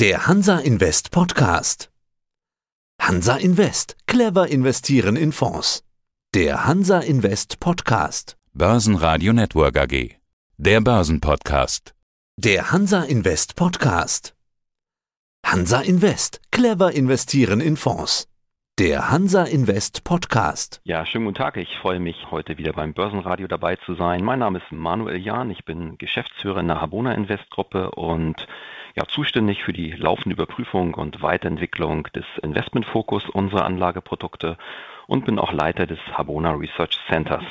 Der Hansa Invest Podcast. Hansa Invest. Clever investieren in Fonds. Der Hansa Invest Podcast. Börsenradio Network AG. Der Börsenpodcast. Der Hansa Invest Podcast. Hansa Invest. Clever investieren in Fonds. Der Hansa Invest Podcast. Ja, schönen guten Tag. Ich freue mich, heute wieder beim Börsenradio dabei zu sein. Mein Name ist Manuel Jahn. Ich bin Geschäftsführer in der Habona Invest Gruppe und ja, zuständig für die laufende Überprüfung und Weiterentwicklung des Investmentfokus unserer Anlageprodukte und bin auch Leiter des Habona Research Centers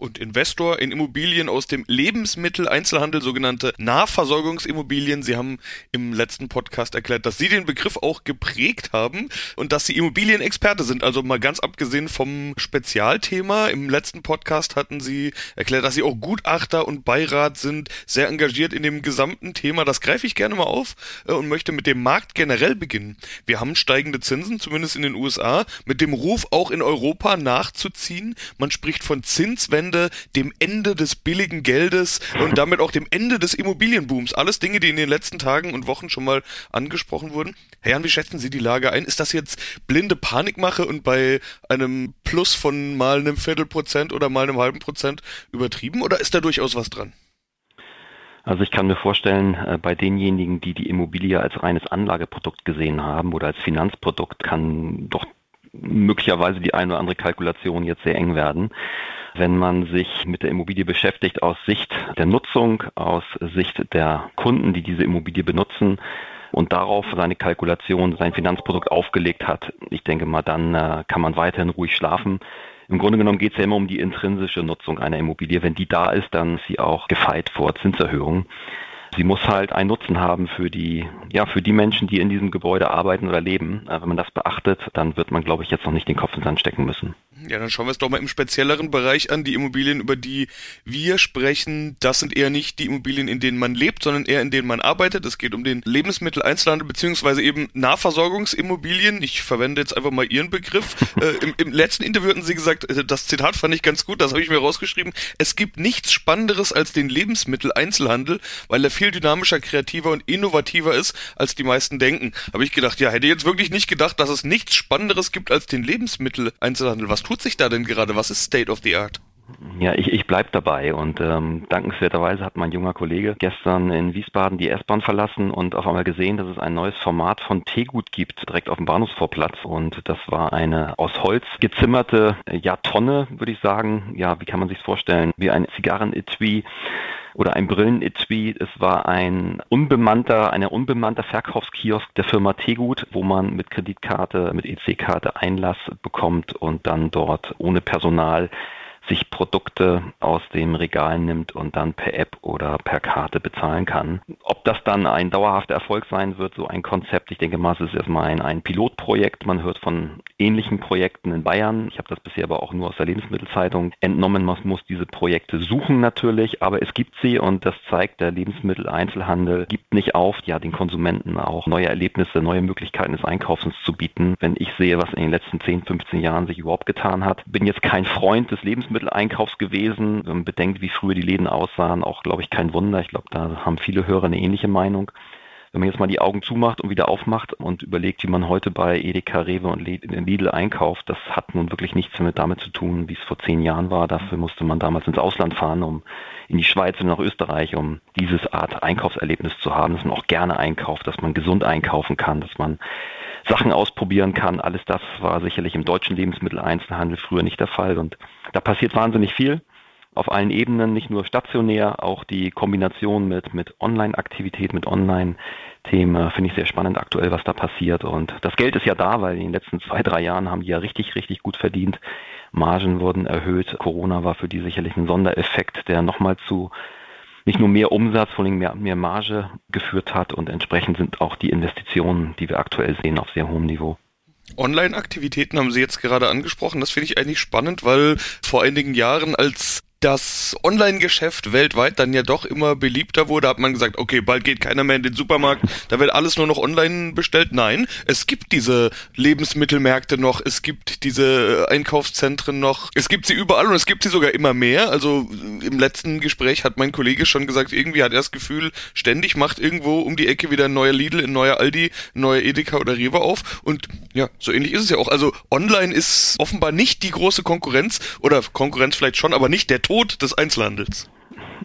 und Investor in Immobilien aus dem Lebensmitteleinzelhandel, sogenannte Nahversorgungsimmobilien. Sie haben im letzten Podcast erklärt, dass Sie den Begriff auch geprägt haben und dass Sie Immobilienexperte sind. Also mal ganz abgesehen vom Spezialthema. Im letzten Podcast hatten Sie erklärt, dass Sie auch Gutachter und Beirat sind, sehr engagiert in dem gesamten Thema. Das greife ich gerne mal auf äh, und möchte mit dem Markt generell beginnen. Wir haben steigende Zinsen, zumindest in den USA, mit dem Ruf auch in Europa nachzuziehen. Man spricht von Zinswenden Ende, dem Ende des billigen Geldes und damit auch dem Ende des Immobilienbooms. Alles Dinge, die in den letzten Tagen und Wochen schon mal angesprochen wurden. Herr Jan, wie schätzen Sie die Lage ein? Ist das jetzt blinde Panikmache und bei einem Plus von mal einem Viertelprozent oder mal einem halben Prozent übertrieben oder ist da durchaus was dran? Also ich kann mir vorstellen, äh, bei denjenigen, die die Immobilie als reines Anlageprodukt gesehen haben oder als Finanzprodukt, kann doch möglicherweise die eine oder andere Kalkulation jetzt sehr eng werden wenn man sich mit der Immobilie beschäftigt aus Sicht der Nutzung, aus Sicht der Kunden, die diese Immobilie benutzen und darauf seine Kalkulation, sein Finanzprodukt aufgelegt hat. Ich denke mal, dann äh, kann man weiterhin ruhig schlafen. Im Grunde genommen geht es ja immer um die intrinsische Nutzung einer Immobilie. Wenn die da ist, dann ist sie auch gefeit vor Zinserhöhungen. Sie muss halt einen Nutzen haben für die, ja, für die Menschen, die in diesem Gebäude arbeiten oder leben. Äh, wenn man das beachtet, dann wird man, glaube ich, jetzt noch nicht den Kopf in den Sand stecken müssen. Ja, dann schauen wir es doch mal im spezielleren Bereich an. Die Immobilien, über die wir sprechen, das sind eher nicht die Immobilien, in denen man lebt, sondern eher in denen man arbeitet. Es geht um den Lebensmitteleinzelhandel beziehungsweise eben Nahversorgungsimmobilien. Ich verwende jetzt einfach mal Ihren Begriff. äh, im, im, letzten Interview hatten Sie gesagt, äh, das Zitat fand ich ganz gut, das habe ich mir rausgeschrieben. Es gibt nichts Spannenderes als den Lebensmitteleinzelhandel, weil er viel dynamischer, kreativer und innovativer ist, als die meisten denken. Habe ich gedacht, ja, hätte jetzt wirklich nicht gedacht, dass es nichts Spannenderes gibt als den Lebensmitteleinzelhandel. Was tut sich da denn gerade? Was ist State of the Art? Ja, ich, ich bleibe dabei und ähm, dankenswerterweise hat mein junger Kollege gestern in Wiesbaden die S-Bahn verlassen und auf einmal gesehen, dass es ein neues Format von Teegut gibt, direkt auf dem Bahnhofsvorplatz und das war eine aus Holz gezimmerte äh, ja, Tonne, würde ich sagen. Ja, wie kann man sich vorstellen? Wie ein Zigarren-Etui oder ein Brillen-Etui. Es war ein unbemannter, eine unbemannter Verkaufskiosk der Firma Tegut, wo man mit Kreditkarte, mit EC-Karte Einlass bekommt und dann dort ohne Personal sich Produkte aus dem Regal nimmt und dann per App oder per Karte bezahlen kann. Ob das dann ein dauerhafter Erfolg sein wird, so ein Konzept, ich denke mal, es ist erstmal ein, ein Pilotprojekt. Man hört von ähnlichen Projekten in Bayern. Ich habe das bisher aber auch nur aus der Lebensmittelzeitung entnommen. Man muss diese Projekte suchen natürlich, aber es gibt sie und das zeigt, der Lebensmitteleinzelhandel gibt nicht auf, ja, den Konsumenten auch neue Erlebnisse, neue Möglichkeiten des Einkaufens zu bieten. Wenn ich sehe, was in den letzten 10, 15 Jahren sich überhaupt getan hat, bin jetzt kein Freund des Lebensmittels Lebensmitteleinkaufs gewesen. Man bedenkt, wie früher die Läden aussahen, auch, glaube ich, kein Wunder. Ich glaube, da haben viele Hörer eine ähnliche Meinung. Wenn man jetzt mal die Augen zumacht und wieder aufmacht und überlegt, wie man heute bei Edeka, Rewe und Lidl einkauft, das hat nun wirklich nichts mehr damit zu tun, wie es vor zehn Jahren war. Dafür musste man damals ins Ausland fahren, um in die Schweiz und nach Österreich, um dieses Art Einkaufserlebnis zu haben, dass man auch gerne einkauft, dass man gesund einkaufen kann, dass man Sachen ausprobieren kann. Alles das war sicherlich im deutschen Lebensmitteleinzelhandel früher nicht der Fall. Und da passiert wahnsinnig viel auf allen Ebenen, nicht nur stationär, auch die Kombination mit, mit Online-Aktivität, mit Online-Themen finde ich sehr spannend aktuell, was da passiert. Und das Geld ist ja da, weil in den letzten zwei, drei Jahren haben die ja richtig, richtig gut verdient. Margen wurden erhöht. Corona war für die sicherlich ein Sondereffekt, der nochmal zu nicht nur mehr Umsatz, vor allem mehr, mehr Marge geführt hat und entsprechend sind auch die Investitionen, die wir aktuell sehen, auf sehr hohem Niveau. Online-Aktivitäten haben Sie jetzt gerade angesprochen. Das finde ich eigentlich spannend, weil vor einigen Jahren, als das Online-Geschäft weltweit dann ja doch immer beliebter wurde, hat man gesagt, okay, bald geht keiner mehr in den Supermarkt, da wird alles nur noch online bestellt. Nein, es gibt diese Lebensmittelmärkte noch, es gibt diese Einkaufszentren noch, es gibt sie überall und es gibt sie sogar immer mehr. Also im letzten Gespräch hat mein Kollege schon gesagt, irgendwie hat er das Gefühl, ständig macht irgendwo um die Ecke wieder ein neuer Lidl, ein neuer Aldi, ein neuer Edeka oder Rewe auf und ja, so ähnlich ist es ja auch. Also online ist offenbar nicht die große Konkurrenz oder Konkurrenz vielleicht schon, aber nicht der Tod des Einzelhandels.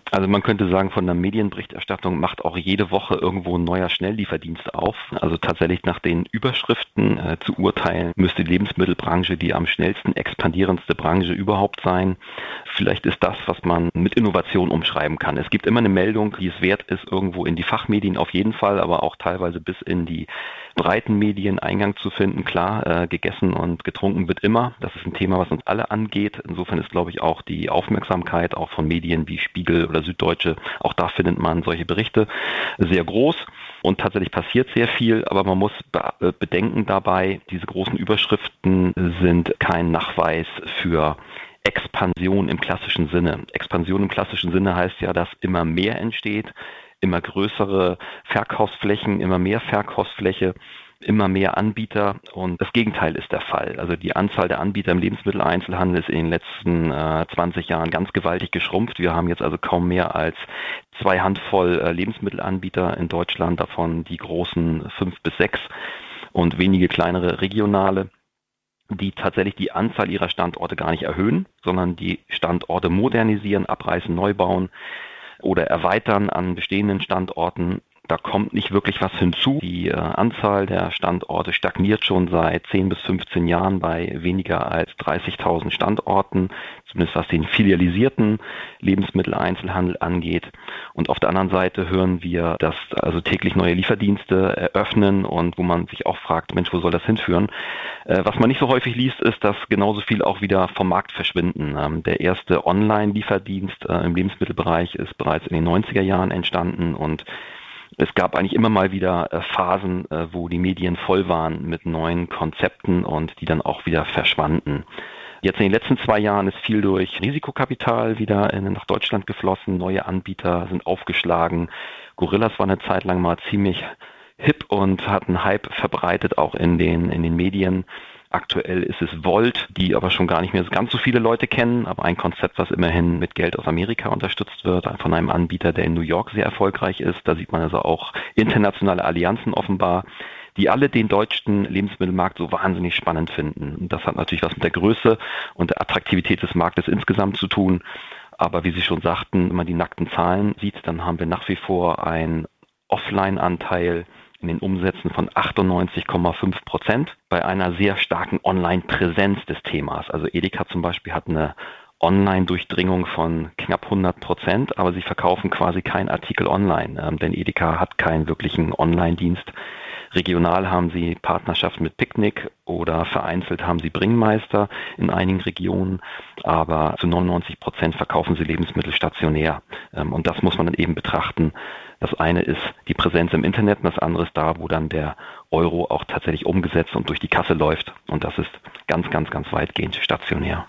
Also man könnte sagen, von der Medienberichterstattung macht auch jede Woche irgendwo ein neuer Schnelllieferdienst auf. Also tatsächlich nach den Überschriften äh, zu urteilen, müsste die Lebensmittelbranche die am schnellsten expandierendste Branche überhaupt sein. Vielleicht ist das, was man mit Innovation umschreiben kann. Es gibt immer eine Meldung, die es wert ist, irgendwo in die Fachmedien auf jeden Fall, aber auch teilweise bis in die breiten Medien Eingang zu finden. Klar, äh, gegessen und getrunken wird immer. Das ist ein Thema, was uns alle angeht. Insofern ist, glaube ich, auch die Aufmerksamkeit auch von Medien wie Spiegel oder Süddeutsche, auch da findet man solche Berichte sehr groß. Und tatsächlich passiert sehr viel, aber man muss äh, bedenken dabei, diese großen Überschriften sind kein Nachweis für Expansion im klassischen Sinne. Expansion im klassischen Sinne heißt ja, dass immer mehr entsteht, immer größere Verkaufsflächen, immer mehr Verkaufsfläche, immer mehr Anbieter und das Gegenteil ist der Fall. Also die Anzahl der Anbieter im Lebensmitteleinzelhandel ist in den letzten äh, 20 Jahren ganz gewaltig geschrumpft. Wir haben jetzt also kaum mehr als zwei Handvoll äh, Lebensmittelanbieter in Deutschland, davon die großen fünf bis sechs und wenige kleinere regionale die tatsächlich die Anzahl ihrer Standorte gar nicht erhöhen, sondern die Standorte modernisieren, abreißen, neu bauen oder erweitern an bestehenden Standorten. Da kommt nicht wirklich was hinzu. Die äh, Anzahl der Standorte stagniert schon seit 10 bis 15 Jahren bei weniger als 30.000 Standorten, zumindest was den filialisierten Lebensmitteleinzelhandel angeht. Und auf der anderen Seite hören wir, dass also täglich neue Lieferdienste eröffnen und wo man sich auch fragt, Mensch, wo soll das hinführen? Äh, was man nicht so häufig liest, ist, dass genauso viel auch wieder vom Markt verschwinden. Ähm, der erste Online-Lieferdienst äh, im Lebensmittelbereich ist bereits in den 90er Jahren entstanden und es gab eigentlich immer mal wieder äh, Phasen, äh, wo die Medien voll waren mit neuen Konzepten und die dann auch wieder verschwanden. Jetzt in den letzten zwei Jahren ist viel durch Risikokapital wieder in, nach Deutschland geflossen. Neue Anbieter sind aufgeschlagen. Gorillas war eine Zeit lang mal ziemlich hip und hat einen Hype verbreitet, auch in den, in den Medien. Aktuell ist es Volt, die aber schon gar nicht mehr ganz so viele Leute kennen, aber ein Konzept, was immerhin mit Geld aus Amerika unterstützt wird, von einem Anbieter, der in New York sehr erfolgreich ist. Da sieht man also auch internationale Allianzen offenbar die alle den deutschen Lebensmittelmarkt so wahnsinnig spannend finden. Und das hat natürlich was mit der Größe und der Attraktivität des Marktes insgesamt zu tun. Aber wie Sie schon sagten, wenn man die nackten Zahlen sieht, dann haben wir nach wie vor einen Offline-Anteil in den Umsätzen von 98,5 Prozent bei einer sehr starken Online-Präsenz des Themas. Also Edeka zum Beispiel hat eine Online-Durchdringung von knapp 100 Prozent, aber sie verkaufen quasi keinen Artikel online, ähm, denn Edeka hat keinen wirklichen Online-Dienst. Regional haben sie Partnerschaften mit Picknick oder vereinzelt haben sie Bringmeister in einigen Regionen, aber zu 99 Prozent verkaufen sie Lebensmittel stationär. Ähm, und das muss man dann eben betrachten das eine ist die Präsenz im Internet und das andere ist da, wo dann der Euro auch tatsächlich umgesetzt und durch die Kasse läuft. Und das ist ganz, ganz, ganz weitgehend stationär.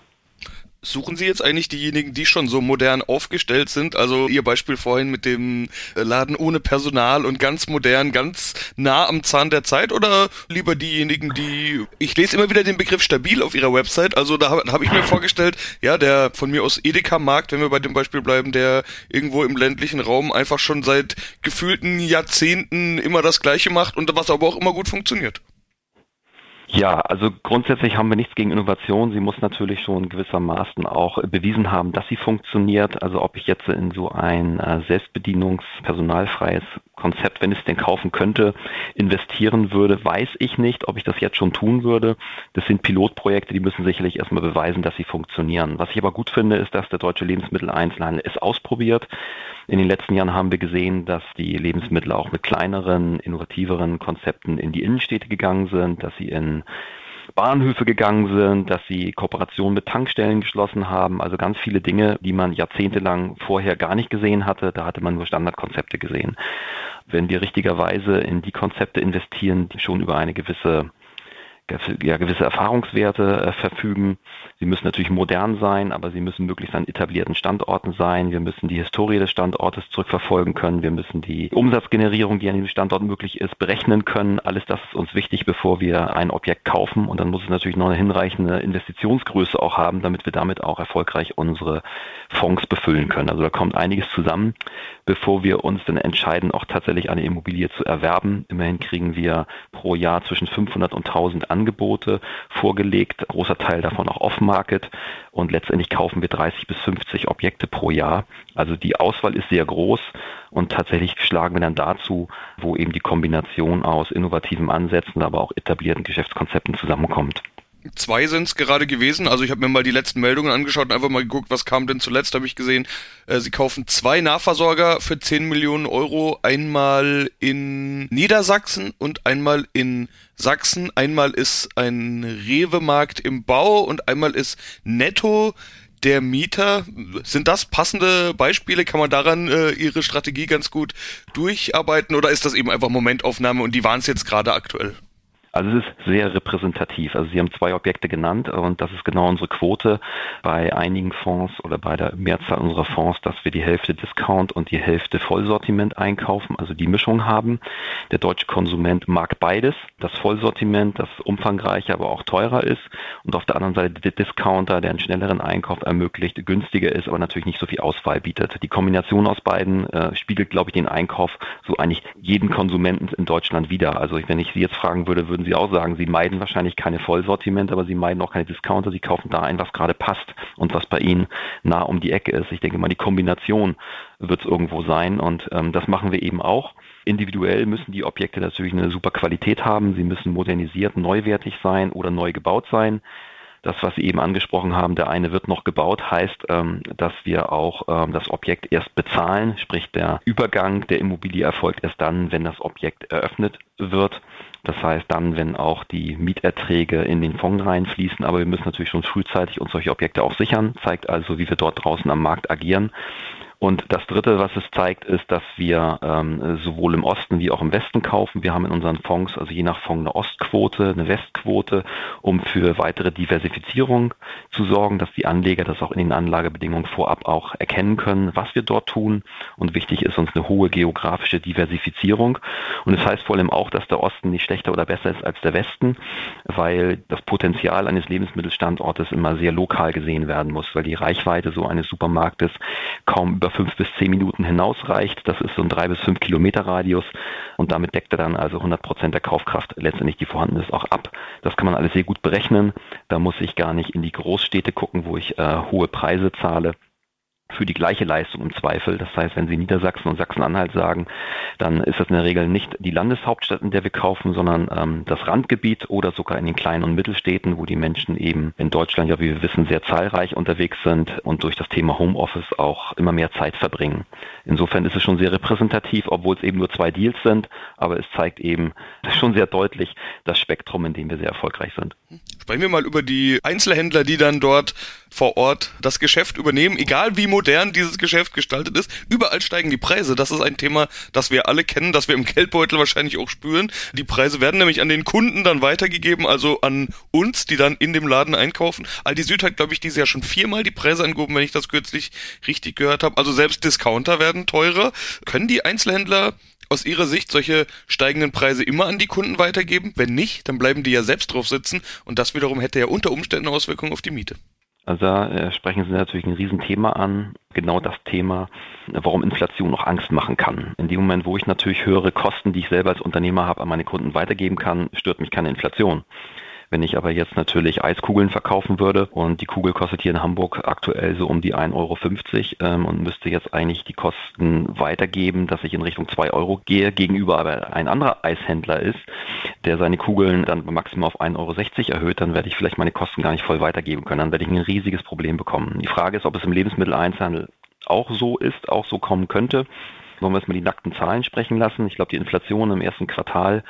Suchen Sie jetzt eigentlich diejenigen, die schon so modern aufgestellt sind? Also Ihr Beispiel vorhin mit dem äh, Laden ohne Personal und ganz modern, ganz nah am Zahn der Zeit oder lieber diejenigen, die, ich lese immer wieder den Begriff stabil auf Ihrer Website, also da habe hab ich mir vorgestellt, ja, der von mir aus Edeka-Markt, wenn wir bei dem Beispiel bleiben, der irgendwo im ländlichen Raum einfach schon seit gefühlten Jahrzehnten immer das Gleiche macht und was aber auch immer gut funktioniert. Ja, also grundsätzlich haben wir nichts gegen Innovation. Sie muss natürlich schon gewissermaßen auch bewiesen haben, dass sie funktioniert. Also ob ich jetzt in so ein äh, selbstbedienungspersonalfreies Konzept, wenn ich es denn kaufen könnte, investieren würde, weiß ich nicht, ob ich das jetzt schon tun würde. Das sind Pilotprojekte, die müssen sicherlich erstmal beweisen, dass sie funktionieren. Was ich aber gut finde, ist, dass der deutsche Lebensmitteleinzelhandel es ausprobiert. In den letzten Jahren haben wir gesehen, dass die Lebensmittel auch mit kleineren, innovativeren Konzepten in die Innenstädte gegangen sind, dass sie in Bahnhöfe gegangen sind, dass sie Kooperationen mit Tankstellen geschlossen haben. Also ganz viele Dinge, die man jahrzehntelang vorher gar nicht gesehen hatte. Da hatte man nur Standardkonzepte gesehen. Wenn wir richtigerweise in die Konzepte investieren, die schon über eine gewisse ja, gewisse Erfahrungswerte äh, verfügen. Sie müssen natürlich modern sein, aber sie müssen möglichst an etablierten Standorten sein. Wir müssen die Historie des Standortes zurückverfolgen können. Wir müssen die Umsatzgenerierung, die an diesem Standort möglich ist, berechnen können. Alles das ist uns wichtig, bevor wir ein Objekt kaufen. Und dann muss es natürlich noch eine hinreichende Investitionsgröße auch haben, damit wir damit auch erfolgreich unsere Fonds befüllen können. Also da kommt einiges zusammen, bevor wir uns dann entscheiden, auch tatsächlich eine Immobilie zu erwerben. Immerhin kriegen wir pro Jahr zwischen 500 und 1000 Angebote vorgelegt, großer Teil davon auch off-market und letztendlich kaufen wir 30 bis 50 Objekte pro Jahr. Also die Auswahl ist sehr groß und tatsächlich schlagen wir dann dazu, wo eben die Kombination aus innovativen Ansätzen, aber auch etablierten Geschäftskonzepten zusammenkommt. Zwei sind es gerade gewesen. Also ich habe mir mal die letzten Meldungen angeschaut und einfach mal geguckt, was kam denn zuletzt. Habe ich gesehen, äh, sie kaufen zwei Nahversorger für 10 Millionen Euro. Einmal in Niedersachsen und einmal in Sachsen. Einmal ist ein Rewe-Markt im Bau und einmal ist Netto der Mieter. Sind das passende Beispiele? Kann man daran äh, Ihre Strategie ganz gut durcharbeiten oder ist das eben einfach Momentaufnahme und die waren es jetzt gerade aktuell? Also es ist sehr repräsentativ. Also Sie haben zwei Objekte genannt und das ist genau unsere Quote bei einigen Fonds oder bei der Mehrzahl unserer Fonds, dass wir die Hälfte Discount und die Hälfte Vollsortiment einkaufen, also die Mischung haben. Der deutsche Konsument mag beides, das Vollsortiment, das umfangreicher, aber auch teurer ist und auf der anderen Seite der Discounter, der einen schnelleren Einkauf ermöglicht, günstiger ist, aber natürlich nicht so viel Auswahl bietet. Die Kombination aus beiden äh, spiegelt, glaube ich, den Einkauf so eigentlich jeden Konsumenten in Deutschland wieder. Also wenn ich Sie jetzt fragen würde, würden Sie auch sagen, Sie meiden wahrscheinlich keine Vollsortiment, aber Sie meiden auch keine Discounter. Sie kaufen da ein, was gerade passt und was bei Ihnen nah um die Ecke ist. Ich denke mal, die Kombination wird es irgendwo sein und ähm, das machen wir eben auch. Individuell müssen die Objekte natürlich eine super Qualität haben. Sie müssen modernisiert, neuwertig sein oder neu gebaut sein das, was Sie eben angesprochen haben, der eine wird noch gebaut, heißt, ähm, dass wir auch ähm, das Objekt erst bezahlen, sprich der Übergang der Immobilie erfolgt erst dann, wenn das Objekt eröffnet wird. Das heißt dann, wenn auch die Mieterträge in den Fonds reinfließen, aber wir müssen natürlich schon frühzeitig uns solche Objekte auch sichern, zeigt also, wie wir dort draußen am Markt agieren. Und das Dritte, was es zeigt, ist, dass wir ähm, sowohl im Osten wie auch im Westen kaufen. Wir haben in unseren Fonds, also je nach Fonds, eine Ostquote, eine Westquote, um für weitere Diversifizierung zu sorgen, dass die Anleger das auch in den Anlagebedingungen vorab auch erkennen können, was wir dort tun. Und wichtig ist uns eine hohe geografische Diversifizierung. Und es das heißt vor allem auch, dass der Osten nicht schlechter oder besser ist als der Westen, weil das Potenzial eines Lebensmittelstandortes immer sehr lokal gesehen werden muss, weil die Reichweite so eines Supermarktes kaum über über fünf bis zehn Minuten hinausreicht. Das ist so ein drei bis fünf Kilometer Radius und damit deckt er dann also 100 Prozent der Kaufkraft letztendlich, die vorhanden ist, auch ab. Das kann man alles sehr gut berechnen. Da muss ich gar nicht in die Großstädte gucken, wo ich äh, hohe Preise zahle für die gleiche Leistung im Zweifel. Das heißt, wenn Sie Niedersachsen und Sachsen-Anhalt sagen, dann ist das in der Regel nicht die Landeshauptstadt, in der wir kaufen, sondern ähm, das Randgebiet oder sogar in den kleinen und Mittelstädten, wo die Menschen eben in Deutschland, ja wie wir wissen, sehr zahlreich unterwegs sind und durch das Thema Homeoffice auch immer mehr Zeit verbringen. Insofern ist es schon sehr repräsentativ, obwohl es eben nur zwei Deals sind, aber es zeigt eben schon sehr deutlich das Spektrum, in dem wir sehr erfolgreich sind. Sprechen wir mal über die Einzelhändler, die dann dort vor Ort das Geschäft übernehmen, egal wie modern dieses Geschäft gestaltet ist. Überall steigen die Preise. Das ist ein Thema, das wir alle kennen, das wir im Geldbeutel wahrscheinlich auch spüren. Die Preise werden nämlich an den Kunden dann weitergegeben, also an uns, die dann in dem Laden einkaufen. Aldi Süd hat, glaube ich, dieses Jahr schon viermal die Preise angehoben, wenn ich das kürzlich richtig gehört habe. Also selbst Discounter werden teurer. Können die Einzelhändler aus Ihrer Sicht solche steigenden Preise immer an die Kunden weitergeben? Wenn nicht, dann bleiben die ja selbst drauf sitzen und das wiederum hätte ja unter Umständen Auswirkungen auf die Miete. Also da äh, sprechen Sie natürlich ein Riesenthema an. Genau das Thema, warum Inflation noch Angst machen kann. In dem Moment, wo ich natürlich höhere Kosten, die ich selber als Unternehmer habe, an meine Kunden weitergeben kann, stört mich keine Inflation. Wenn ich aber jetzt natürlich Eiskugeln verkaufen würde und die Kugel kostet hier in Hamburg aktuell so um die 1,50 Euro ähm, und müsste jetzt eigentlich die Kosten weitergeben, dass ich in Richtung 2 Euro gehe, gegenüber aber ein anderer Eishändler ist, der seine Kugeln dann maximal auf 1,60 Euro erhöht, dann werde ich vielleicht meine Kosten gar nicht voll weitergeben können. Dann werde ich ein riesiges Problem bekommen. Die Frage ist, ob es im Lebensmitteleinzelhandel auch so ist, auch so kommen könnte. Wollen wir jetzt mal die nackten Zahlen sprechen lassen? Ich glaube, die Inflation im ersten Quartal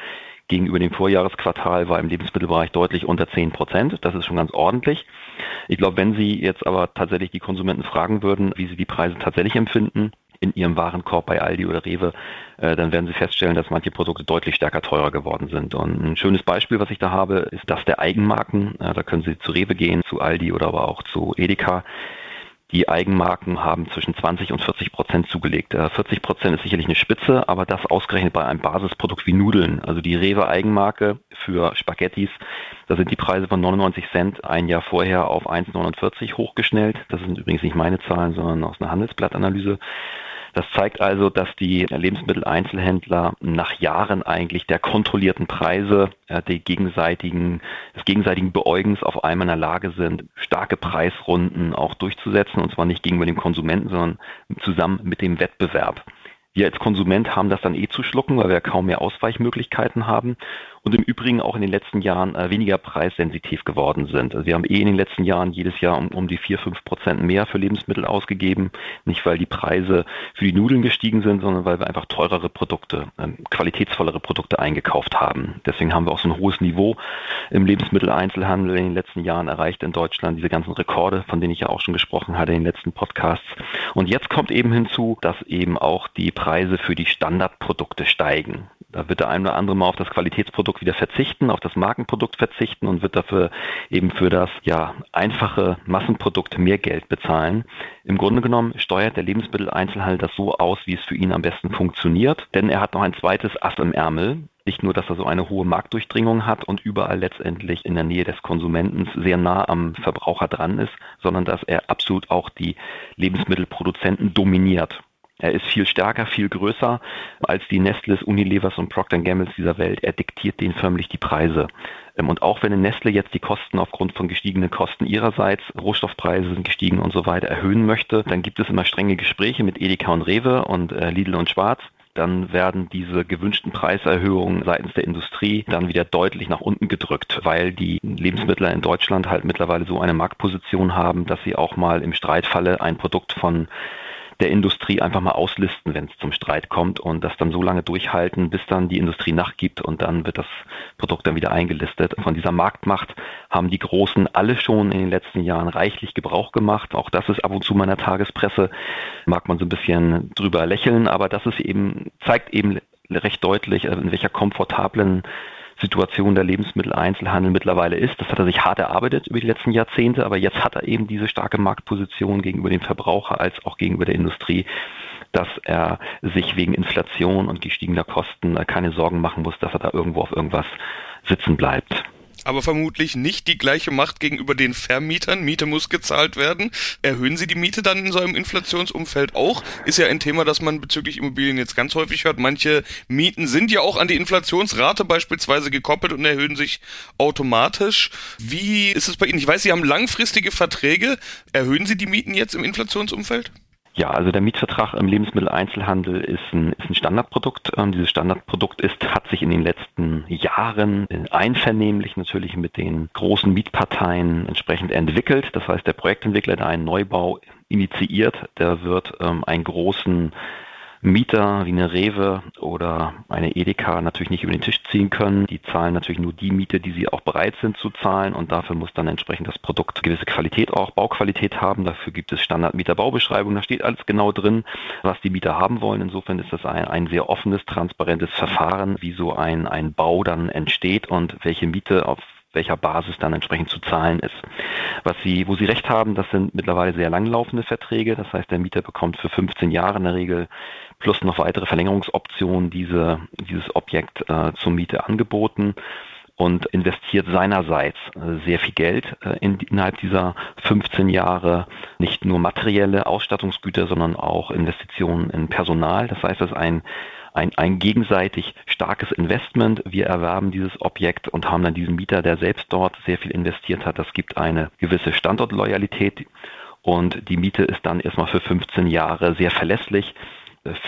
gegenüber dem Vorjahresquartal war im Lebensmittelbereich deutlich unter 10 Prozent. Das ist schon ganz ordentlich. Ich glaube, wenn Sie jetzt aber tatsächlich die Konsumenten fragen würden, wie sie die Preise tatsächlich empfinden, in Ihrem Warenkorb bei Aldi oder Rewe, äh, dann werden Sie feststellen, dass manche Produkte deutlich stärker teurer geworden sind. Und ein schönes Beispiel, was ich da habe, ist das der Eigenmarken. Äh, da können Sie zu Rewe gehen, zu Aldi oder aber auch zu Edeka. Die Eigenmarken haben zwischen 20 und 40 Prozent zugelegt. 40 Prozent ist sicherlich eine Spitze, aber das ausgerechnet bei einem Basisprodukt wie Nudeln. Also die Rewe Eigenmarke für Spaghettis, da sind die Preise von 99 Cent ein Jahr vorher auf 1,49 hochgeschnellt. Das sind übrigens nicht meine Zahlen, sondern aus einer Handelsblattanalyse. Das zeigt also, dass die Lebensmitteleinzelhändler nach Jahren eigentlich der kontrollierten Preise, äh, die gegenseitigen, des gegenseitigen Beäugens auf einmal in der Lage sind, starke Preisrunden auch durchzusetzen, und zwar nicht gegenüber dem Konsumenten, sondern zusammen mit dem Wettbewerb. Wir als Konsument haben das dann eh zu schlucken, weil wir kaum mehr Ausweichmöglichkeiten haben und im Übrigen auch in den letzten Jahren äh, weniger preissensitiv geworden sind. Also wir haben eh in den letzten Jahren jedes Jahr um, um die vier fünf Prozent mehr für Lebensmittel ausgegeben. Nicht, weil die Preise für die Nudeln gestiegen sind, sondern weil wir einfach teurere Produkte, äh, qualitätsvollere Produkte eingekauft haben. Deswegen haben wir auch so ein hohes Niveau im Lebensmitteleinzelhandel in den letzten Jahren erreicht in Deutschland. Diese ganzen Rekorde, von denen ich ja auch schon gesprochen hatte in den letzten Podcasts. Und jetzt kommt eben hinzu, dass eben auch die Preise für die Standardprodukte steigen. Da wird der eine oder andere mal auf das Qualitätsprodukt wieder verzichten, auf das Markenprodukt verzichten und wird dafür eben für das ja einfache Massenprodukt mehr Geld bezahlen. Im Grunde genommen steuert der Lebensmitteleinzelhandel das so aus, wie es für ihn am besten funktioniert, denn er hat noch ein zweites Ass im Ärmel. Nicht nur, dass er so eine hohe Marktdurchdringung hat und überall letztendlich in der Nähe des Konsumenten sehr nah am Verbraucher dran ist, sondern dass er absolut auch die Lebensmittelproduzenten dominiert. Er ist viel stärker, viel größer als die Nestles, Unilevers und Procter Gambles dieser Welt. Er diktiert denen förmlich die Preise. Ähm, und auch wenn Nestle jetzt die Kosten aufgrund von gestiegenen Kosten ihrerseits, Rohstoffpreise sind gestiegen und so weiter, erhöhen möchte, dann gibt es immer strenge Gespräche mit Edeka und Rewe und äh, Lidl und Schwarz dann werden diese gewünschten Preiserhöhungen seitens der Industrie dann wieder deutlich nach unten gedrückt, weil die Lebensmittler in Deutschland halt mittlerweile so eine Marktposition haben, dass sie auch mal im Streitfalle ein Produkt von der Industrie einfach mal auslisten, wenn es zum Streit kommt und das dann so lange durchhalten, bis dann die Industrie nachgibt und dann wird das Produkt dann wieder eingelistet. Von dieser Marktmacht haben die Großen alle schon in den letzten Jahren reichlich Gebrauch gemacht. Auch das ist ab und zu meiner Tagespresse, mag man so ein bisschen drüber lächeln, aber das ist eben, zeigt eben recht deutlich, in welcher komfortablen Situation der Lebensmitteleinzelhandel mittlerweile ist. Das hat er sich hart erarbeitet über die letzten Jahrzehnte, aber jetzt hat er eben diese starke Marktposition gegenüber dem Verbraucher als auch gegenüber der Industrie, dass er sich wegen Inflation und gestiegener Kosten keine Sorgen machen muss, dass er da irgendwo auf irgendwas sitzen bleibt aber vermutlich nicht die gleiche Macht gegenüber den Vermietern. Miete muss gezahlt werden. Erhöhen Sie die Miete dann in so einem Inflationsumfeld auch? Ist ja ein Thema, das man bezüglich Immobilien jetzt ganz häufig hört. Manche Mieten sind ja auch an die Inflationsrate beispielsweise gekoppelt und erhöhen sich automatisch. Wie ist es bei Ihnen? Ich weiß, Sie haben langfristige Verträge. Erhöhen Sie die Mieten jetzt im Inflationsumfeld? Ja, also der Mietvertrag im Lebensmitteleinzelhandel ist ein, ist ein Standardprodukt. Ähm, dieses Standardprodukt ist, hat sich in den letzten Jahren einvernehmlich natürlich mit den großen Mietparteien entsprechend entwickelt. Das heißt, der Projektentwickler, der einen Neubau initiiert, der wird ähm, einen großen Mieter wie eine Rewe oder eine Edeka natürlich nicht über den Tisch ziehen können. Die zahlen natürlich nur die Miete, die sie auch bereit sind zu zahlen und dafür muss dann entsprechend das Produkt gewisse Qualität auch, Bauqualität haben. Dafür gibt es Standardmieterbaubeschreibungen, da steht alles genau drin, was die Mieter haben wollen. Insofern ist das ein, ein sehr offenes, transparentes Verfahren, wie so ein, ein Bau dann entsteht und welche Miete auf welcher Basis dann entsprechend zu zahlen ist. Was Sie, wo Sie recht haben, das sind mittlerweile sehr langlaufende Verträge. Das heißt, der Mieter bekommt für 15 Jahre in der Regel plus noch weitere Verlängerungsoptionen diese, dieses Objekt äh, zur Miete angeboten und investiert seinerseits äh, sehr viel Geld äh, in, innerhalb dieser 15 Jahre, nicht nur materielle Ausstattungsgüter, sondern auch Investitionen in Personal. Das heißt, es ist ein, ein, ein gegenseitig starkes Investment. Wir erwerben dieses Objekt und haben dann diesen Mieter, der selbst dort sehr viel investiert hat. Das gibt eine gewisse Standortloyalität und die Miete ist dann erstmal für 15 Jahre sehr verlässlich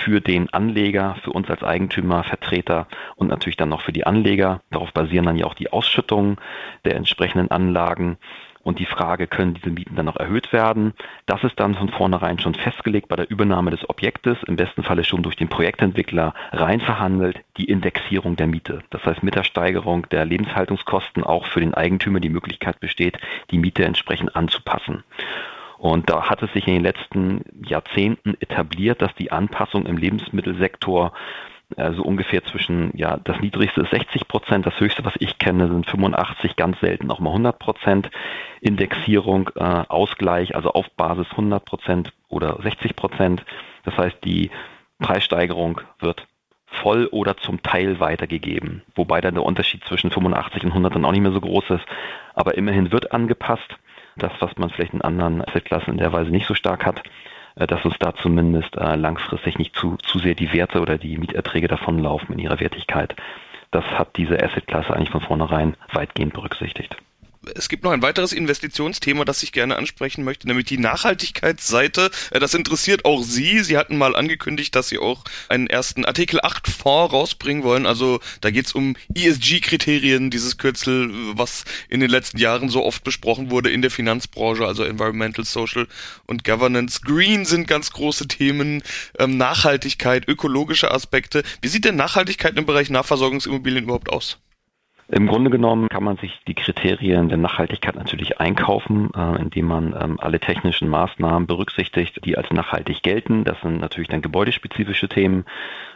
für den Anleger, für uns als Eigentümer, Vertreter und natürlich dann noch für die Anleger. Darauf basieren dann ja auch die Ausschüttungen der entsprechenden Anlagen. Und die Frage, können diese Mieten dann noch erhöht werden? Das ist dann von vornherein schon festgelegt bei der Übernahme des Objektes, im besten Falle schon durch den Projektentwickler rein verhandelt, die Indexierung der Miete. Das heißt, mit der Steigerung der Lebenshaltungskosten auch für den Eigentümer die Möglichkeit besteht, die Miete entsprechend anzupassen. Und da hat es sich in den letzten Jahrzehnten etabliert, dass die Anpassung im Lebensmittelsektor also ungefähr zwischen, ja, das niedrigste ist 60 Prozent, das höchste, was ich kenne, sind 85, ganz selten auch mal 100 Prozent Indexierung, äh, Ausgleich, also auf Basis 100 Prozent oder 60 Prozent. Das heißt, die Preissteigerung wird voll oder zum Teil weitergegeben, wobei dann der Unterschied zwischen 85 und 100 dann auch nicht mehr so groß ist, aber immerhin wird angepasst. Das, was man vielleicht in anderen Assetklassen in der Weise nicht so stark hat. Äh, dass uns da zumindest äh, langfristig nicht zu, zu sehr die Werte oder die Mieterträge davonlaufen in ihrer Wertigkeit. Das hat diese Assetklasse eigentlich von vornherein weitgehend berücksichtigt es gibt noch ein weiteres Investitionsthema, das ich gerne ansprechen möchte, nämlich die Nachhaltigkeitsseite. Äh, das interessiert auch Sie. Sie hatten mal angekündigt, dass Sie auch einen ersten Artikel 8 Fonds rausbringen wollen. Also da geht es um ESG-Kriterien, dieses Kürzel, was in den letzten Jahren so oft besprochen wurde in der Finanzbranche, also Environmental, Social und Governance. Green sind ganz große Themen, ähm, Nachhaltigkeit, ökologische Aspekte. Wie sieht denn Nachhaltigkeit im Bereich Nahversorgungsimmobilien überhaupt aus? Im Grunde genommen kann man sich die Kriterien der Nachhaltigkeit natürlich einkaufen, äh, indem man ähm, alle technischen Maßnahmen berücksichtigt, die als nachhaltig gelten. Das sind natürlich dann gebäudespezifische Themen,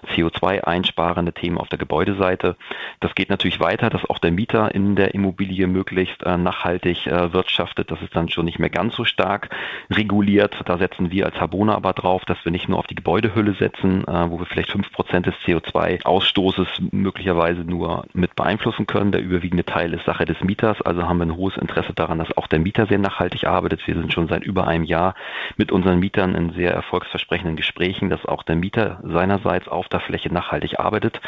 CO2-einsparende Themen auf der Gebäudeseite. Das geht natürlich weiter, dass auch der Mieter in der Immobilie möglichst äh, nachhaltig äh, wirtschaftet. Das ist dann schon nicht mehr ganz so stark reguliert. Da setzen wir als Habona aber drauf, dass wir nicht nur auf die Gebäudehülle setzen, äh, wo wir vielleicht fünf Prozent des CO2-Ausstoßes möglicherweise nur mit beeinflussen können. Der überwiegende Teil ist Sache des Mieters, also haben wir ein hohes Interesse daran, dass auch der Mieter sehr nachhaltig arbeitet. Wir sind schon seit über einem Jahr mit unseren Mietern in sehr erfolgsversprechenden Gesprächen, dass auch der Mieter seinerseits auf Fläche nachhaltig arbeitet.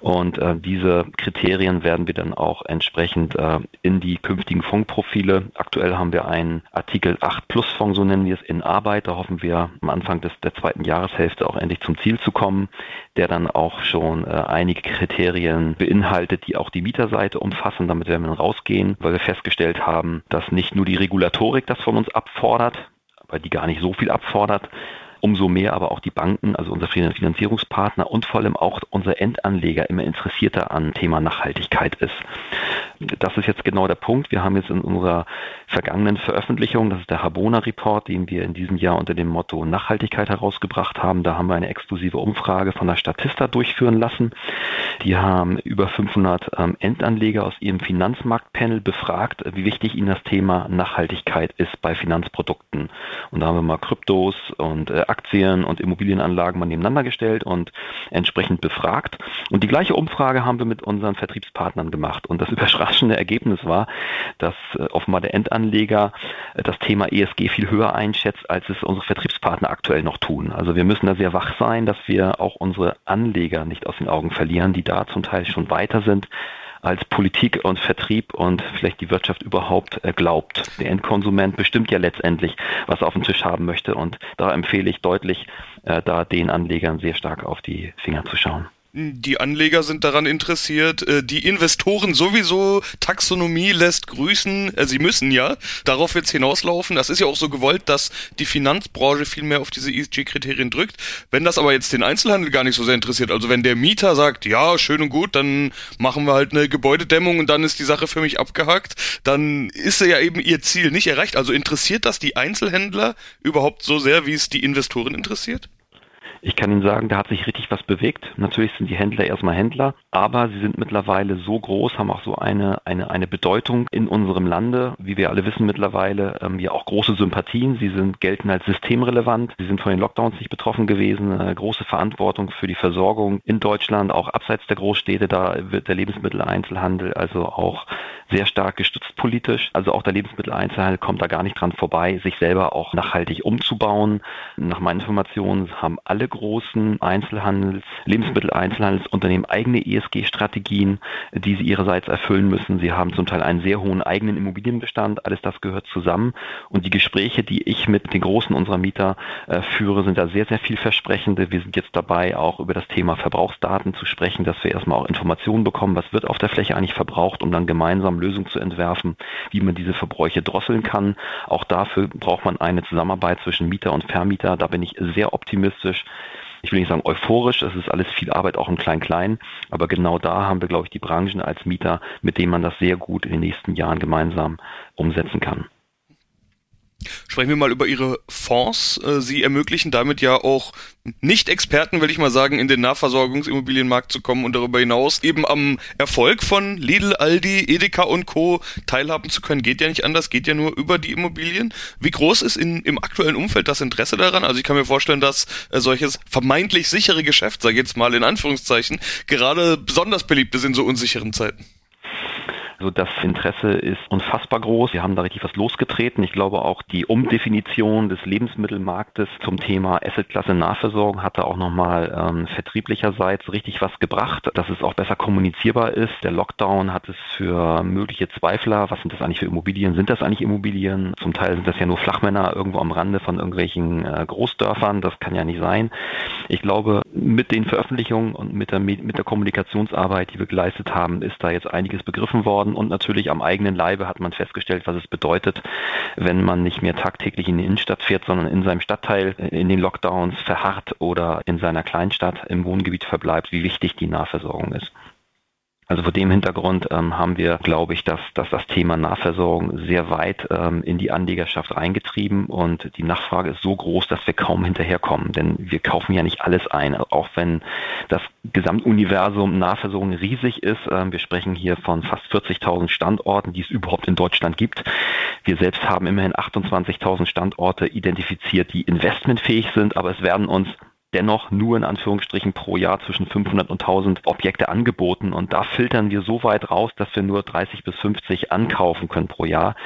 Und äh, diese Kriterien werden wir dann auch entsprechend äh, in die künftigen Fondsprofile. Aktuell haben wir einen Artikel 8 Plus Fonds, so nennen wir es, in Arbeit. Da hoffen wir am Anfang des, der zweiten Jahreshälfte auch endlich zum Ziel zu kommen, der dann auch schon äh, einige Kriterien beinhaltet, die auch die Mieter Seite umfassen. Damit werden wir rausgehen, weil wir festgestellt haben, dass nicht nur die Regulatorik das von uns abfordert, weil die gar nicht so viel abfordert, umso mehr aber auch die Banken, also unser Finanzierungspartner und vor allem auch unser Endanleger immer interessierter an Thema Nachhaltigkeit ist. Das ist jetzt genau der Punkt. Wir haben jetzt in unserer vergangenen Veröffentlichung, das ist der Habona Report, den wir in diesem Jahr unter dem Motto Nachhaltigkeit herausgebracht haben. Da haben wir eine exklusive Umfrage von der Statista durchführen lassen. Die haben über 500 ähm, Endanleger aus ihrem Finanzmarktpanel befragt, wie wichtig ihnen das Thema Nachhaltigkeit ist bei Finanzprodukten. Und da haben wir mal Kryptos und äh, Aktien und Immobilienanlagen mal nebeneinander gestellt und entsprechend befragt. Und die gleiche Umfrage haben wir mit unseren Vertriebspartnern gemacht. Und das überraschende Ergebnis war, dass äh, offenbar der Endanleger äh, das Thema ESG viel höher einschätzt, als es unsere Vertriebspartner aktuell noch tun. Also wir müssen da sehr wach sein, dass wir auch unsere Anleger nicht aus den Augen verlieren, die da zum Teil schon weiter sind als Politik und Vertrieb und vielleicht die Wirtschaft überhaupt äh, glaubt. Der Endkonsument bestimmt ja letztendlich, was er auf dem Tisch haben möchte und da empfehle ich deutlich, da den Anlegern sehr stark auf die Finger zu schauen. Die Anleger sind daran interessiert, äh, die Investoren sowieso, Taxonomie lässt grüßen, äh, sie müssen ja, darauf wird es hinauslaufen. Das ist ja auch so gewollt, dass die Finanzbranche viel mehr auf diese ESG-Kriterien drückt. Wenn das aber jetzt den Einzelhandel gar nicht so sehr interessiert, also wenn der Mieter sagt, ja, schön und gut, dann machen wir halt eine Gebäudedämmung und dann ist die Sache für mich abgehakt, dann ist ja eben ihr Ziel nicht erreicht. Also interessiert das die Einzelhändler überhaupt so sehr, wie es die Investoren interessiert? Ich kann Ihnen sagen, da hat sich richtig was bewegt. Natürlich sind die Händler erstmal Händler, aber sie sind mittlerweile so groß, haben auch so eine, eine, eine Bedeutung in unserem Lande, wie wir alle wissen mittlerweile, ähm, ja auch große Sympathien. Sie sind, gelten als systemrelevant. Sie sind von den Lockdowns nicht betroffen gewesen. Eine große Verantwortung für die Versorgung in Deutschland, auch abseits der Großstädte. Da wird der Lebensmitteleinzelhandel also auch sehr stark gestützt politisch. Also auch der Lebensmitteleinzelhandel kommt da gar nicht dran vorbei, sich selber auch nachhaltig umzubauen. Nach meinen Informationen haben alle großen Einzelhandels, Lebensmitteleinzelhandelsunternehmen eigene ESG-Strategien, die sie ihrerseits erfüllen müssen. Sie haben zum Teil einen sehr hohen eigenen Immobilienbestand. Alles das gehört zusammen. Und die Gespräche, die ich mit den großen unserer Mieter äh, führe, sind da sehr, sehr vielversprechende. Wir sind jetzt dabei, auch über das Thema Verbrauchsdaten zu sprechen, dass wir erstmal auch Informationen bekommen, was wird auf der Fläche eigentlich verbraucht, um dann gemeinsam Lösungen zu entwerfen, wie man diese Verbräuche drosseln kann. Auch dafür braucht man eine Zusammenarbeit zwischen Mieter und Vermieter. Da bin ich sehr optimistisch ich will nicht sagen euphorisch, es ist alles viel Arbeit auch im Klein-Klein, aber genau da haben wir, glaube ich, die Branchen als Mieter, mit denen man das sehr gut in den nächsten Jahren gemeinsam umsetzen kann. Sprechen wir mal über Ihre Fonds. Äh, Sie ermöglichen damit ja auch Nicht-Experten, will ich mal sagen, in den Nahversorgungsimmobilienmarkt zu kommen und darüber hinaus eben am Erfolg von Lidl, Aldi, Edeka und Co. teilhaben zu können. Geht ja nicht anders, geht ja nur über die Immobilien. Wie groß ist in, im aktuellen Umfeld das Interesse daran? Also ich kann mir vorstellen, dass äh, solches vermeintlich sichere Geschäft, sage ich jetzt mal in Anführungszeichen, gerade besonders beliebt ist in so unsicheren Zeiten. Also das Interesse ist unfassbar groß. Wir haben da richtig was losgetreten. Ich glaube auch die Umdefinition des Lebensmittelmarktes zum Thema Assetklasse Nahversorgung hatte auch nochmal ähm, vertrieblicherseits richtig was gebracht, dass es auch besser kommunizierbar ist. Der Lockdown hat es für mögliche Zweifler, was sind das eigentlich für Immobilien? Sind das eigentlich Immobilien? Zum Teil sind das ja nur Flachmänner irgendwo am Rande von irgendwelchen äh, Großdörfern. Das kann ja nicht sein. Ich glaube, mit den Veröffentlichungen und mit der, mit der Kommunikationsarbeit, die wir geleistet haben, ist da jetzt einiges begriffen worden und natürlich am eigenen Leibe hat man festgestellt, was es bedeutet, wenn man nicht mehr tagtäglich in die Innenstadt fährt, sondern in seinem Stadtteil in den Lockdowns verharrt oder in seiner Kleinstadt im Wohngebiet verbleibt, wie wichtig die Nahversorgung ist. Also vor dem Hintergrund ähm, haben wir, glaube ich, dass, dass das Thema Nahversorgung sehr weit ähm, in die Anlegerschaft eingetrieben und die Nachfrage ist so groß, dass wir kaum hinterherkommen. Denn wir kaufen ja nicht alles ein, auch wenn das Gesamtuniversum Nahversorgung riesig ist. Ähm, wir sprechen hier von fast 40.000 Standorten, die es überhaupt in Deutschland gibt. Wir selbst haben immerhin 28.000 Standorte identifiziert, die investmentfähig sind, aber es werden uns dennoch nur in Anführungsstrichen pro Jahr zwischen 500 und 1000 Objekte angeboten. Und da filtern wir so weit raus, dass wir nur 30 bis 50 ankaufen können pro Jahr.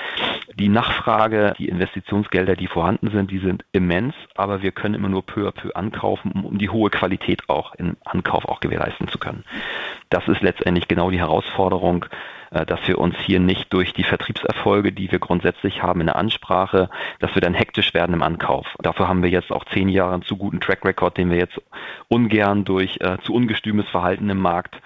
Die Nachfrage, die Investitionsgelder, die vorhanden sind, die sind immens, aber wir können immer nur peu à peu ankaufen, um die hohe Qualität auch im Ankauf auch gewährleisten zu können. Das ist letztendlich genau die Herausforderung, dass wir uns hier nicht durch die Vertriebserfolge, die wir grundsätzlich haben in der Ansprache, dass wir dann hektisch werden im Ankauf. Dafür haben wir jetzt auch zehn Jahre einen zu guten Track Record, den wir jetzt ungern durch äh, zu ungestümes Verhalten im Markt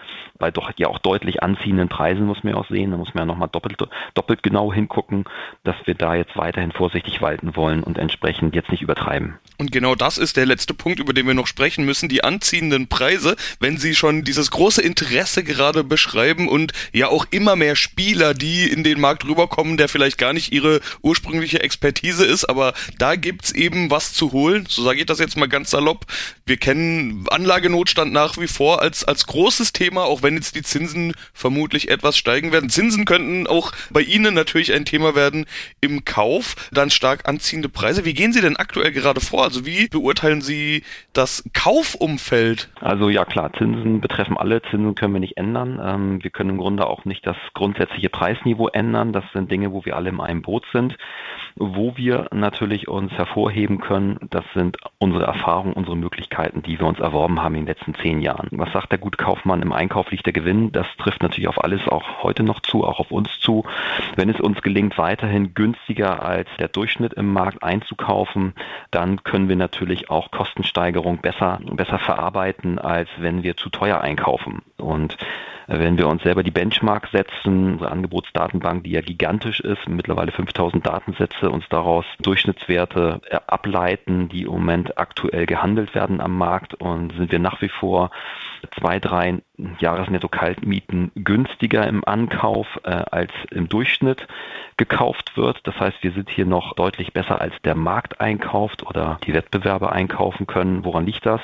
bei doch ja auch deutlich anziehenden Preisen muss man ja auch sehen, da muss man ja nochmal doppelt, doppelt genau hingucken, dass wir da jetzt weiterhin vorsichtig walten wollen und entsprechend jetzt nicht übertreiben. Und genau das ist der letzte Punkt, über den wir noch sprechen müssen, die anziehenden Preise, wenn Sie schon dieses große Interesse gerade beschreiben und ja auch immer mehr Spieler, die in den Markt rüberkommen, der vielleicht gar nicht ihre ursprüngliche Expertise ist, aber da gibt's eben was zu holen, so sage ich das jetzt mal ganz salopp. Wir kennen Anlagenotstand nach wie vor als, als großes Thema, auch wenn wenn jetzt die Zinsen vermutlich etwas steigen werden. Zinsen könnten auch bei Ihnen natürlich ein Thema werden im Kauf, dann stark anziehende Preise. Wie gehen Sie denn aktuell gerade vor? Also wie beurteilen Sie das Kaufumfeld? Also ja klar, Zinsen betreffen alle. Zinsen können wir nicht ändern. Ähm, wir können im Grunde auch nicht das grundsätzliche Preisniveau ändern. Das sind Dinge, wo wir alle in einem Boot sind. Wo wir natürlich uns hervorheben können, das sind unsere Erfahrungen, unsere Möglichkeiten, die wir uns erworben haben in den letzten zehn Jahren. Was sagt der Gutkaufmann im Einkauf liegt der Gewinn? Das trifft natürlich auf alles auch heute noch zu, auch auf uns zu. Wenn es uns gelingt, weiterhin günstiger als der Durchschnitt im Markt einzukaufen, dann können wir natürlich auch Kostensteigerung besser, besser verarbeiten, als wenn wir zu teuer einkaufen. Und wenn wir uns selber die Benchmark setzen, unsere Angebotsdatenbank, die ja gigantisch ist, mittlerweile 5000 Datensätze, uns daraus Durchschnittswerte äh, ableiten, die im Moment aktuell gehandelt werden am Markt und sind wir nach wie vor zwei, drei Jahresnetto-Kaltmieten günstiger im Ankauf äh, als im Durchschnitt gekauft wird. Das heißt, wir sind hier noch deutlich besser als der Markt einkauft oder die Wettbewerber einkaufen können. Woran liegt das?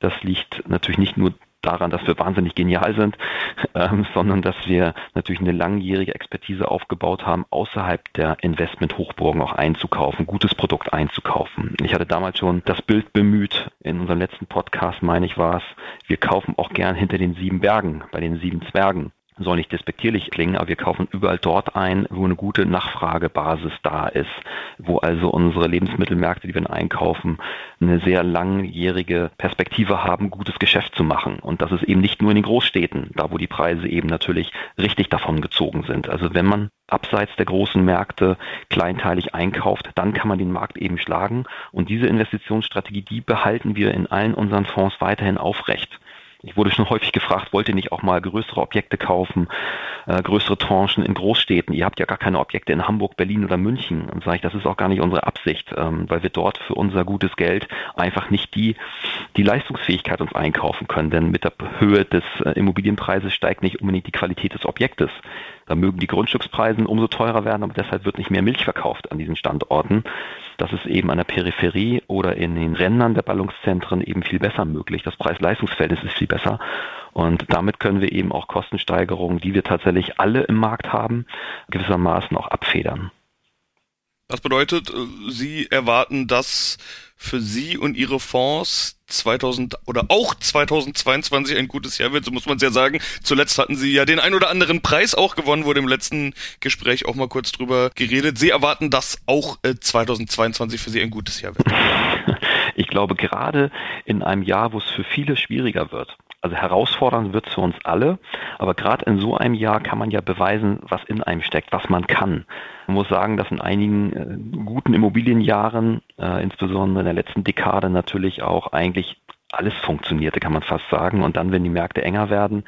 Das liegt natürlich nicht nur daran, dass wir wahnsinnig genial sind, ähm, sondern dass wir natürlich eine langjährige Expertise aufgebaut haben, außerhalb der Investment-Hochburgen auch einzukaufen, gutes Produkt einzukaufen. Ich hatte damals schon das Bild bemüht, in unserem letzten Podcast, meine ich, war es, wir kaufen auch gern hinter den sieben Bergen, bei den sieben Zwergen soll nicht despektierlich klingen, aber wir kaufen überall dort ein, wo eine gute Nachfragebasis da ist, wo also unsere Lebensmittelmärkte, die wir einkaufen, eine sehr langjährige Perspektive haben, gutes Geschäft zu machen. Und das ist eben nicht nur in den Großstädten, da wo die Preise eben natürlich richtig davon gezogen sind. Also wenn man abseits der großen Märkte kleinteilig einkauft, dann kann man den Markt eben schlagen. Und diese Investitionsstrategie, die behalten wir in allen unseren Fonds weiterhin aufrecht. Ich wurde schon häufig gefragt, wollt ihr nicht auch mal größere Objekte kaufen, äh, größere Tranchen in Großstädten? Ihr habt ja gar keine Objekte in Hamburg, Berlin oder München. Und sage ich, das ist auch gar nicht unsere Absicht, ähm, weil wir dort für unser gutes Geld einfach nicht die, die Leistungsfähigkeit uns einkaufen können. Denn mit der Höhe des äh, Immobilienpreises steigt nicht unbedingt die Qualität des Objektes. Da mögen die Grundstückspreise umso teurer werden, aber deshalb wird nicht mehr Milch verkauft an diesen Standorten. Das ist eben an der Peripherie oder in den Rändern der Ballungszentren eben viel besser möglich. Das Preis-Leistungs-Verhältnis ist viel besser. Und damit können wir eben auch Kostensteigerungen, die wir tatsächlich alle im Markt haben, gewissermaßen auch abfedern. Das bedeutet, äh, Sie erwarten, dass für Sie und Ihre Fonds 2000 oder auch 2022 ein gutes Jahr wird, so muss man es ja sagen. Zuletzt hatten Sie ja den ein oder anderen Preis auch gewonnen, wurde im letzten Gespräch auch mal kurz drüber geredet. Sie erwarten, dass auch 2022 äh, für Sie ein gutes Jahr wird. Ich glaube, gerade in einem Jahr, wo es für viele schwieriger wird, also herausfordernd wird es für uns alle, aber gerade in so einem Jahr kann man ja beweisen, was in einem steckt, was man kann. Man muss sagen, dass in einigen äh, guten Immobilienjahren, äh, insbesondere in der letzten Dekade natürlich auch eigentlich alles funktionierte, kann man fast sagen. Und dann, wenn die Märkte enger werden,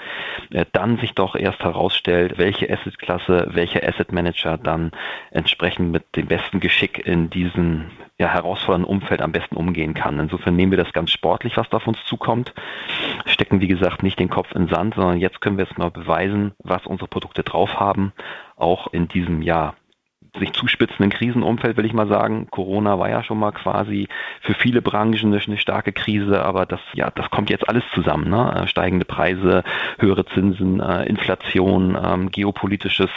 äh, dann sich doch erst herausstellt, welche Assetklasse, welcher Asset Manager dann entsprechend mit dem besten Geschick in diesem ja, herausfordernden Umfeld am besten umgehen kann. Insofern nehmen wir das ganz sportlich, was da auf uns zukommt, stecken, wie gesagt, nicht den Kopf in Sand, sondern jetzt können wir es mal beweisen, was unsere Produkte drauf haben, auch in diesem Jahr sich zuspitzenden Krisenumfeld, will ich mal sagen. Corona war ja schon mal quasi für viele Branchen eine, starke Krise, aber das, ja, das kommt jetzt alles zusammen. Ne? Äh, steigende Preise, höhere Zinsen, äh, Inflation, ähm, geopolitisches,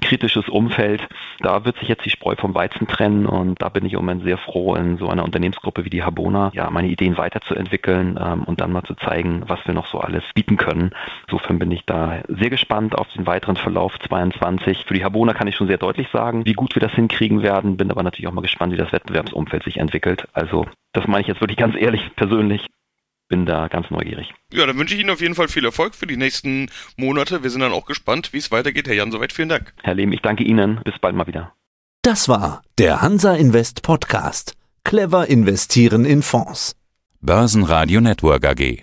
kritisches Umfeld. Da wird sich jetzt die Spreu vom Weizen trennen und da bin ich im Moment sehr froh, in so einer Unternehmensgruppe wie die Habona, ja, meine Ideen weiterzuentwickeln ähm, und dann mal zu zeigen, was wir noch so alles bieten können. Insofern bin ich da sehr gespannt auf den weiteren Verlauf 22. Für die Habona kann ich schon sehr deutlich sagen, wie gut wir das hinkriegen werden. Bin aber natürlich auch mal gespannt, wie das Wettbewerbsumfeld sich entwickelt. Also das meine ich jetzt wirklich ganz ehrlich persönlich. Bin da ganz neugierig. Ja, dann wünsche ich Ihnen auf jeden Fall viel Erfolg für die nächsten Monate. Wir sind dann auch gespannt, wie es weitergeht. Herr Jan, soweit vielen Dank. Herr Lehm, ich danke Ihnen. Bis bald mal wieder. Das war der Hansa Invest Podcast. Clever investieren in Fonds. Börsenradio Network AG.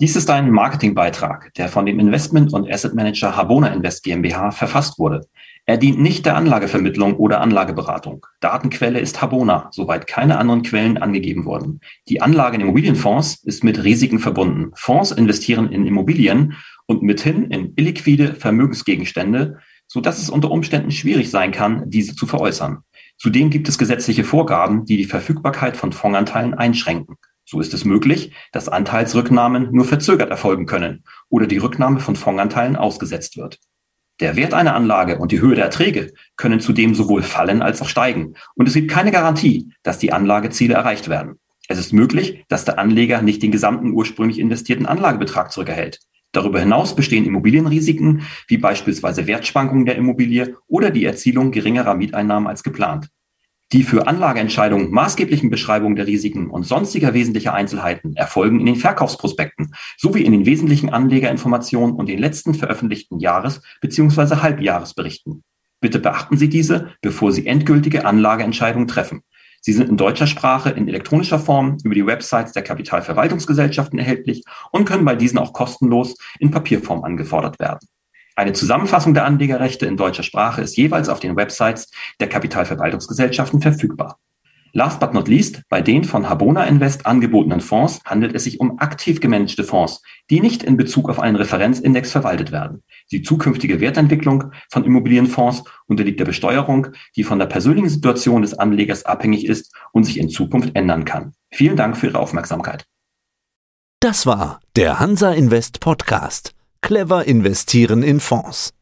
Dies ist ein Marketingbeitrag, der von dem Investment- und Asset Manager Habona Invest GmbH verfasst wurde. Er dient nicht der Anlagevermittlung oder Anlageberatung. Datenquelle ist Habona, soweit keine anderen Quellen angegeben wurden. Die Anlage in Immobilienfonds ist mit Risiken verbunden. Fonds investieren in Immobilien und mithin in illiquide Vermögensgegenstände, so dass es unter Umständen schwierig sein kann, diese zu veräußern. Zudem gibt es gesetzliche Vorgaben, die die Verfügbarkeit von Fondsanteilen einschränken. So ist es möglich, dass Anteilsrücknahmen nur verzögert erfolgen können oder die Rücknahme von Fondsanteilen ausgesetzt wird. Der Wert einer Anlage und die Höhe der Erträge können zudem sowohl fallen als auch steigen. Und es gibt keine Garantie, dass die Anlageziele erreicht werden. Es ist möglich, dass der Anleger nicht den gesamten ursprünglich investierten Anlagebetrag zurückerhält. Darüber hinaus bestehen Immobilienrisiken, wie beispielsweise Wertschwankungen der Immobilie oder die Erzielung geringerer Mieteinnahmen als geplant. Die für Anlageentscheidungen maßgeblichen Beschreibungen der Risiken und sonstiger wesentlicher Einzelheiten erfolgen in den Verkaufsprospekten sowie in den wesentlichen Anlegerinformationen und den letzten veröffentlichten Jahres- bzw. Halbjahresberichten. Bitte beachten Sie diese, bevor Sie endgültige Anlageentscheidungen treffen. Sie sind in deutscher Sprache in elektronischer Form über die Websites der Kapitalverwaltungsgesellschaften erhältlich und können bei diesen auch kostenlos in Papierform angefordert werden. Eine Zusammenfassung der Anlegerrechte in deutscher Sprache ist jeweils auf den Websites der Kapitalverwaltungsgesellschaften verfügbar. Last but not least, bei den von Habona Invest angebotenen Fonds handelt es sich um aktiv gemanagte Fonds, die nicht in Bezug auf einen Referenzindex verwaltet werden. Die zukünftige Wertentwicklung von Immobilienfonds unterliegt der Besteuerung, die von der persönlichen Situation des Anlegers abhängig ist und sich in Zukunft ändern kann. Vielen Dank für Ihre Aufmerksamkeit. Das war der Hansa Invest Podcast. Clever investieren in Fonds.